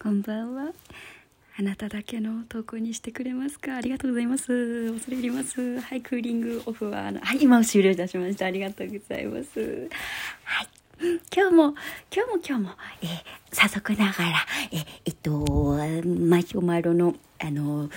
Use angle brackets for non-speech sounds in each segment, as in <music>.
こんばんは。あなただけの投稿にしてくれますか？ありがとうございます。恐れ入ります。はいクーリングオフははい今終了いたしました。ありがとうございます。はい。今日も今日も今日も、えー、早速ながらええっとマシュマロのあの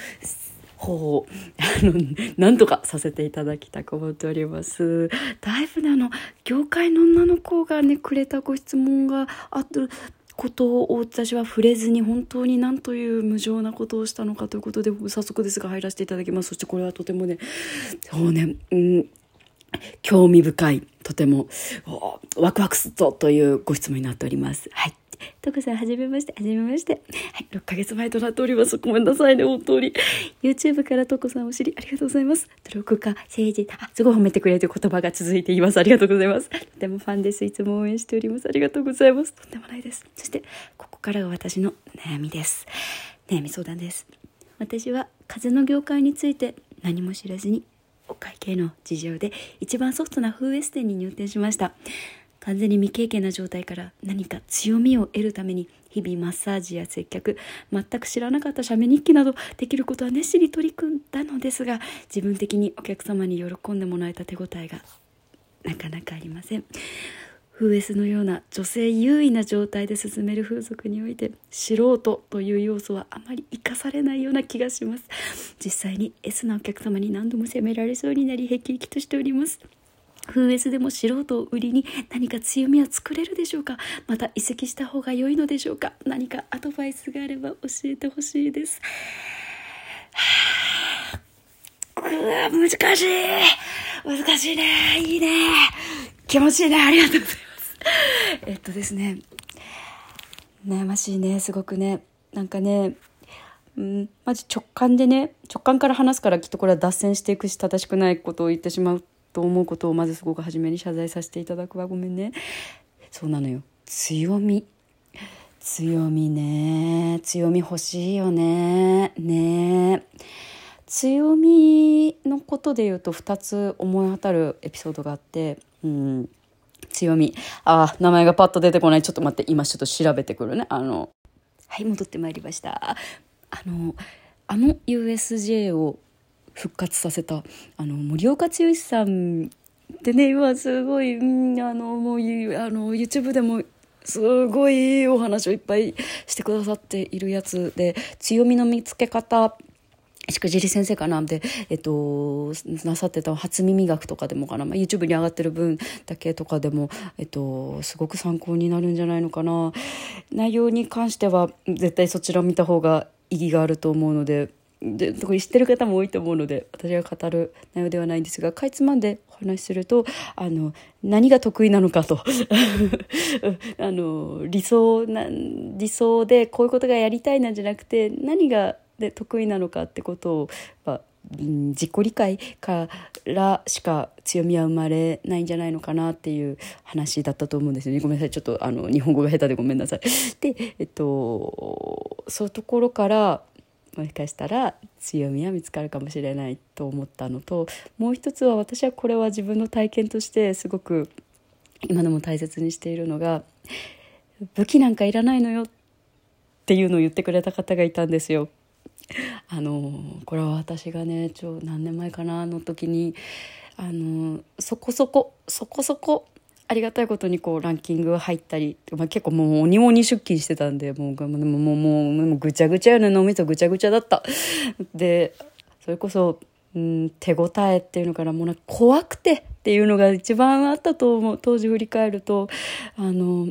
方を、あの、なんとかさせていただきたく思っております。だいぶね、あの、業界の女の子がね、くれたご質問があることを私は触れずに本当に何という無情なことをしたのかということで早速ですが入らせていただきます。そしてこれはとてもねそうねうん興味深いとてもワクワクすっぞというご質問になっております。はい。トコさん、はじめまして、はじめまして。はい、6ヶ月前となっております。ごめんなさいね、本当に。YouTube からトコさんを知り、ありがとうございます。努力家、政治、あ、すごい褒めてくれる言葉が続いています。ありがとうございます。とてもファンです。いつも応援しております。ありがとうございます。とんでもないです。そして、ここからが私の悩みです。悩み相談です。私は風の業界について何も知らずにお会計の事情で一番ソフトなフーエス店に入店しました完全に未経験な状態から何か強みを得るために日々マッサージや接客全く知らなかった写メ日記などできることは熱心に取り組んだのですが自分的にお客様に喜んでもらえた手応えがなかなかありません。フーエスのような女性優位な状態で進める風俗において素人という要素はあまり生かされないような気がします。実際に S なお客様に何度も責められそうになりへきへきとしております。フーエスでも素人を売りに何か強みは作れるでしょうか？また移籍した方が良いのでしょうか？何かアドバイスがあれば教えてほしいです。はあ、難しい。難しいね。いいね。気持ちいいね。ありがとうございます。えっとですね、悩ましいね、すごくね。なんかね、うん、マジ直感でね、直感から話すからきっとこれは脱線していくし正しくないことを言ってしまうと思うことをまずすごく初めに謝罪させていただくわ。ごめんね。そうなのよ。強み。強みね。強み欲しいよね。ね。強みのことで言うと2つ思い当たるエピソードがあって。うん。強み。あ名前がパッと出てこない。ちょっと待って。今ちょっと調べてくるね。あの。はい戻ってまいりました。あのあの USJ を復活させたあの森岡剛さんってね今すごい、あのもうあの YouTube でもすごいお話をいっぱいしてくださっているやつで強みの見つけ方しくじり先生かなで、えっと、なさってた初耳学とかでもかな、まあ、YouTube に上がってる分だけとかでも、えっと、すごく参考になるんじゃないのかな。内容に関しては絶対そちらを見た方が意義があると思うのでで特に知ってる方も多いと思うので私が語る内容ではないんですがかいつまんでお話しするとあの何が得意なのかと。<laughs> あの理想な理想でこういうことがやりたいなんじゃなくて何がで得意なのかってことを、まあ、自己理解からしか強みは生まれないんじゃないのかなっていう話だったと思うんですよね。ごめんなさい。ちょっとあの日本語が下手でごめんなさい。でえっとそういうところからもしかしたら強みは見つかるかもしれないと思ったのともう一つは私はこれは自分の体験としてすごく今でも大切にしているのが武器なんかいらないのよっていうのを言ってくれた方がいたんですよ。あのこれは私がねちょ何年前かなの時にあのそこそこそこそこありがたいことにこうランキング入ったり、まあ、結構もう鬼鬼出勤してたんでもうもうもうもうぐちゃぐちゃよね脳みそぐちゃぐちゃだった。でそれこそ、うん、手応えっていうのからもう怖くてっていうのが一番あったと思う。当時振り返るとあの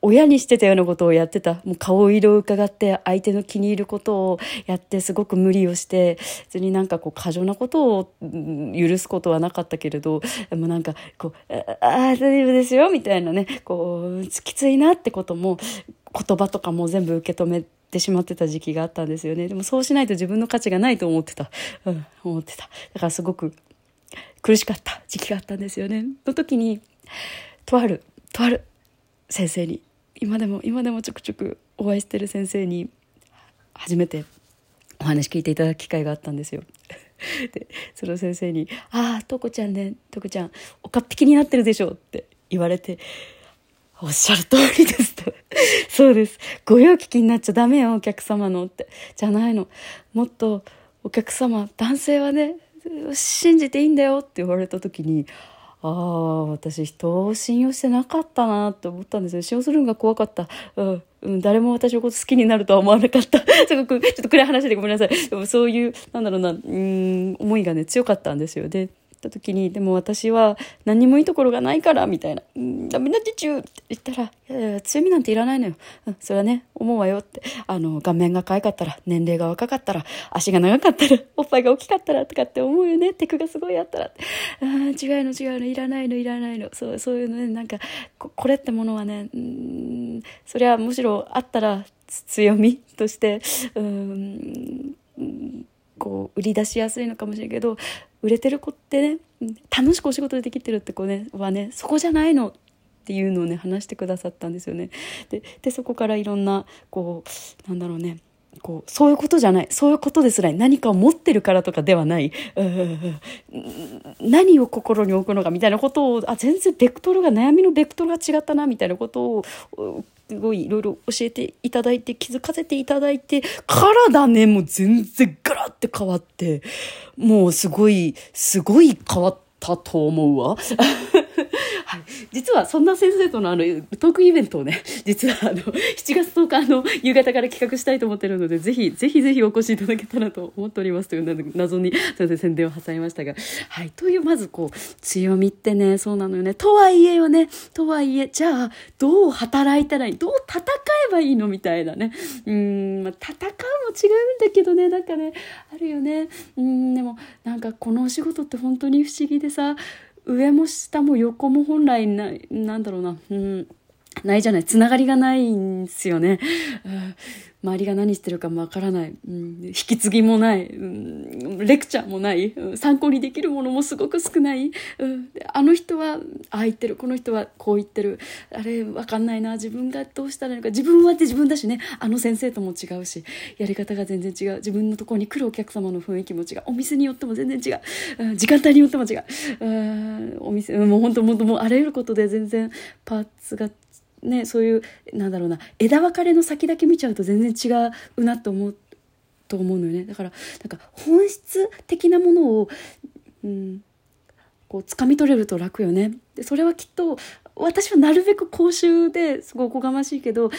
親にしてたようなことをやってた。もう顔色を伺って相手の気に入ることをやってすごく無理をして、別になんかこう過剰なことを許すことはなかったけれど、でもなんかこう、ああ、大丈夫ですよみたいなね、こう、きついなってことも、言葉とかも全部受け止めてしまってた時期があったんですよね。でもそうしないと自分の価値がないと思ってた。うん、思ってた。だからすごく苦しかった時期があったんですよね。の時に、とある、とある先生に今でも今でもちょくちょくお会いしてる先生に初めてお話聞いていただく機会があったんですよ。<laughs> でその先生に「ああとこちゃんねとこちゃんおかっぴきになってるでしょ」って言われて「おっしゃる通りですと。<laughs> そうです。ご用聞きになっちゃダメよ、お客様のって。じゃないの。もっと、お客様、男性はね、信じていいんだよって言われた時に、ああ、私人を信用してなかったなって思ったんですよ。信用するのが怖かった。うん。うん、誰も私のこと好きになるとは思わなかった。<laughs> すごく、ちょっと暗い話でごめんなさい。でもそういう、なんだろうな、うん、思いがね、強かったんですよ。で、った時に、でも私は何もいいところがないから、みたいな。うん、ダメだってちゅうって言ったら、いやいや、強みなんていらないのよ。うん、それはね、思うわよって。あの、顔面が可愛かったら、年齢が若かったら、足が長かったら、おっぱいが大きかったら、とかって思うよね。テクがすごいあったら。ああ、違うの違うの、いらないの、いらないの。そう、そういうのね、なんか、ここれってものはね、うん、それはむしろあったら、強みとして、うん、こう売り出しやすいのかもしれんけど売れてる子ってね楽しくお仕事できてるって子ねはねそこじゃないのっていうのをね話してくださったんですよね。ででそこからいろんなこうなんだろうねこうそういうことじゃない。そういうことですら何かを持ってるからとかではない。何を心に置くのかみたいなことを。あ全然ベクトルが悩みのベクトルが違ったなみたいなことをすごいいろいろ教えていただいて気づかせていただいて体ねもう全然ガラッて変わってもうすごいすごい変わったと思うわ。はい。実は、そんな先生とのあの、トークイベントをね、<laughs> 実はあの、7月10日の <laughs> 夕方から企画したいと思ってるので、ぜひ、ぜひぜひお越しいただけたらと思っておりますという謎に、すいま、宣伝を挟みましたが。はい。という、まずこう、強みってね、そうなのよね。とはいえよね、とはいえ、じゃあ、どう働いたらいいどう戦えばいいのみたいなね。うん、まあ、戦うも違うんだけどね、なんかね、あるよね。うん、でも、なんかこのお仕事って本当に不思議でさ、上も下も横も本来な、なんだろうな、うん、ないじゃない。つながりがないんですよね。周りが何してるかもわからない、うん、引き継ぎもない、うん、レクチャーもない、参考にできるものもすごく少ない、うん、あの人はああ言ってる。この人はこう言ってる。あれわかんないな。自分がどうしたらいいのか。自分はって自分だしね。あの先生とも違うし。やり方が全然違う。自分のところに来るお客様の雰囲気も違う。お店によっても全然違う、うん、時間帯によっても違う、うん、お店もう本当もうあらゆることで全然パーツがね、そういうなんだろうな枝分かれの先だけ見ちゃうと全然違うなと思うと思うのよね。だからなんか本質的なものを、うん、こう掴み取れると楽よね。でそれはきっと私はなるべく公衆ですごいおこがましいけど、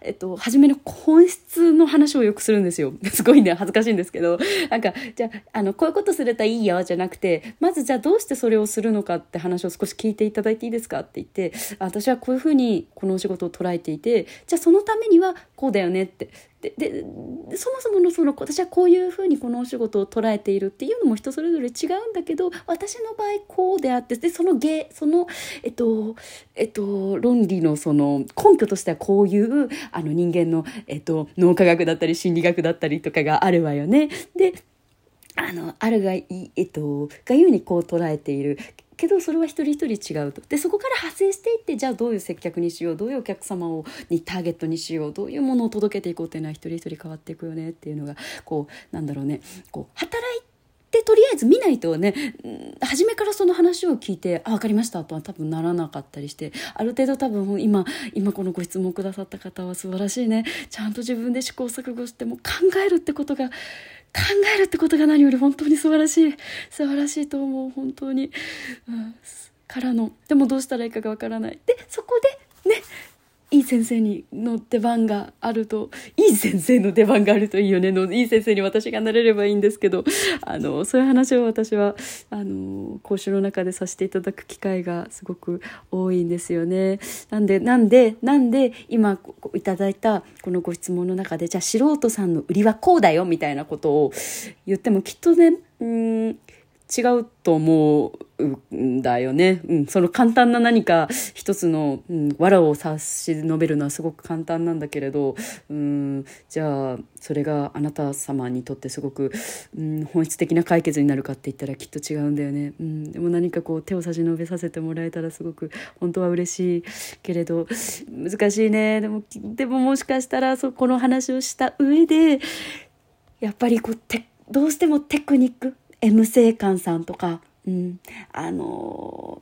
えっと、初めの本質の話をよくするんですよ。<laughs> すごいね、恥ずかしいんですけど、なんか、じゃあ、あの、こういうことするといいよ、じゃなくて、まずじゃあどうしてそれをするのかって話を少し聞いていただいていいですかって言って、私はこういうふうにこのお仕事を捉えていて、じゃあそのためにはこうだよねって。ででそもそものその私はこういうふうにこのお仕事を捉えているっていうのも人それぞれ違うんだけど私の場合こうであってでその芸そのえっとえっと論理のその根拠としてはこういうあの人間の、えっと、脳科学だったり心理学だったりとかがあるわよね。であの、あるがいい、えっと、がゆうにこう捉えている。けどそれは一人一人違うと。でそこから派生していってじゃあどういう接客にしようどういうお客様をにターゲットにしようどういうものを届けていこうっていうのは一人一人変わっていくよね。っていうのがこうなんだろうね。こう働いてとりあえず見ないとね初めからその話を聞いて「あ分かりました」とは多分ならなかったりしてある程度多分今今このご質問くださった方は素晴らしいね。ちゃんと自分で試行錯誤しても考えるってことが考えるってことが何より本当に素晴らしい。素晴らしいと思う本当に、うん、からの。でもどうしたらいいかがわからない。でそこでねいい先生にの出番があるといい先生の出番があるといいよねのいい先生に私がなれればいいんですけどあのそういう話を私はあの講習の中でさせていただく機会がすごく多いんですよね。なんでなんでなんで今いただいたこのご質問の中でじゃあ素人さんの売りはこうだよみたいなことを言ってもきっとねうん違うと思うんだよね。うん、その簡単な何か一つの、うん、藁を差し伸べるのはすごく簡単なんだけれど、うん、じゃあそれがあなた様にとってすごく、うん、本質的な解決になるかって言ったらきっと違うんだよね。うん、でも何かこう手を差し伸べさせてもらえたらすごく本当は嬉しいけれど難しいね。でもでももしかしたらそこの話をした上でやっぱりこうてどうしてもテクニック M 性館さんとか、うん、あの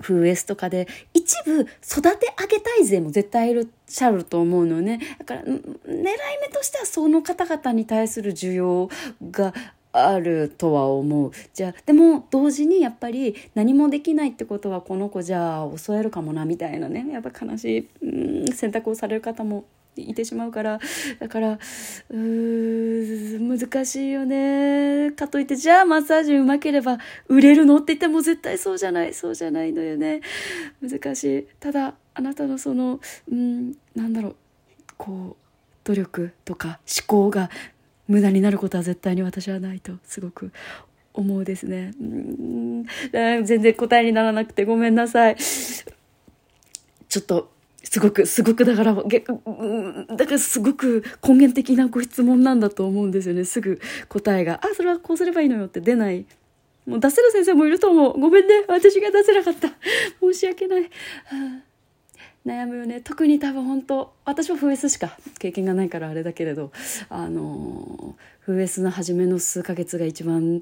フーエスとかで一部育て上げたい勢も絶対いらっしゃると思うのね。だから狙い目としてはその方々に対する需要があるとは思う。じゃあでも同時にやっぱり何もできないってことはこの子じゃあ襲えるかもなみたいなね。やっぱ悲しいうん選択をされる方もいてしまうからだからうー難しいよね。かといってじゃあマッサージうまければ売れるのって言っても絶対そうじゃないそうじゃないのよね。難しい。ただあなたのそのうんなんだろう。こう努力とか思考が無駄になることは絶対に私はないとすごく思うですね。うん全然答えにならなくてごめんなさい。ちょっとすごくすごくだからだからすごく根源的なご質問なんだと思うんですよね。すぐ答えが「あそれはこうすればいいのよ」って出ない。もう出せる先生もいると思う。ごめんね。私が出せなかった。<laughs> 申し訳ない、悩むよね。特に多分本当私は FS しか経験がないからあれだけれどあの FS の初めの数ヶ月が一番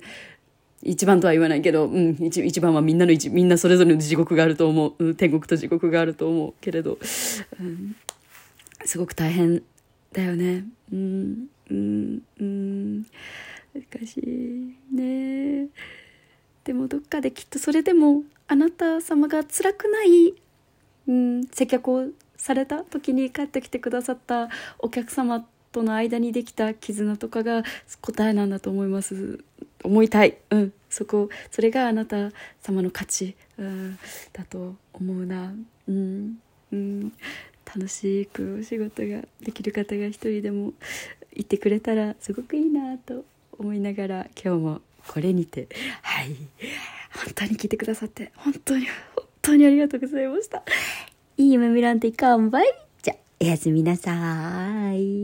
一番とは言わないけど、うん、一一番はみんなの一みんなそれぞれの地獄があると思う、うん、天国と地獄があると思うけれど、うん、すごく大変だよね。うんうんうん難しいね。でもどっかできっとそれでもあなた様が辛くない、うん、接客をされた時に帰ってきてくださったお客様との間にできた絆とかが答えなんだと思います。思いたい、うん、そこそれがあなた様の価値、うん、だと思うな、うん。うん、楽しくお仕事ができる方が一人でもいてくれたらすごくいいなと思いながら今日もこれにて。はい。本当に聞いてくださって本当に本当にありがとうございました。いい夢見らんていかんばい。じゃおやすみなさい。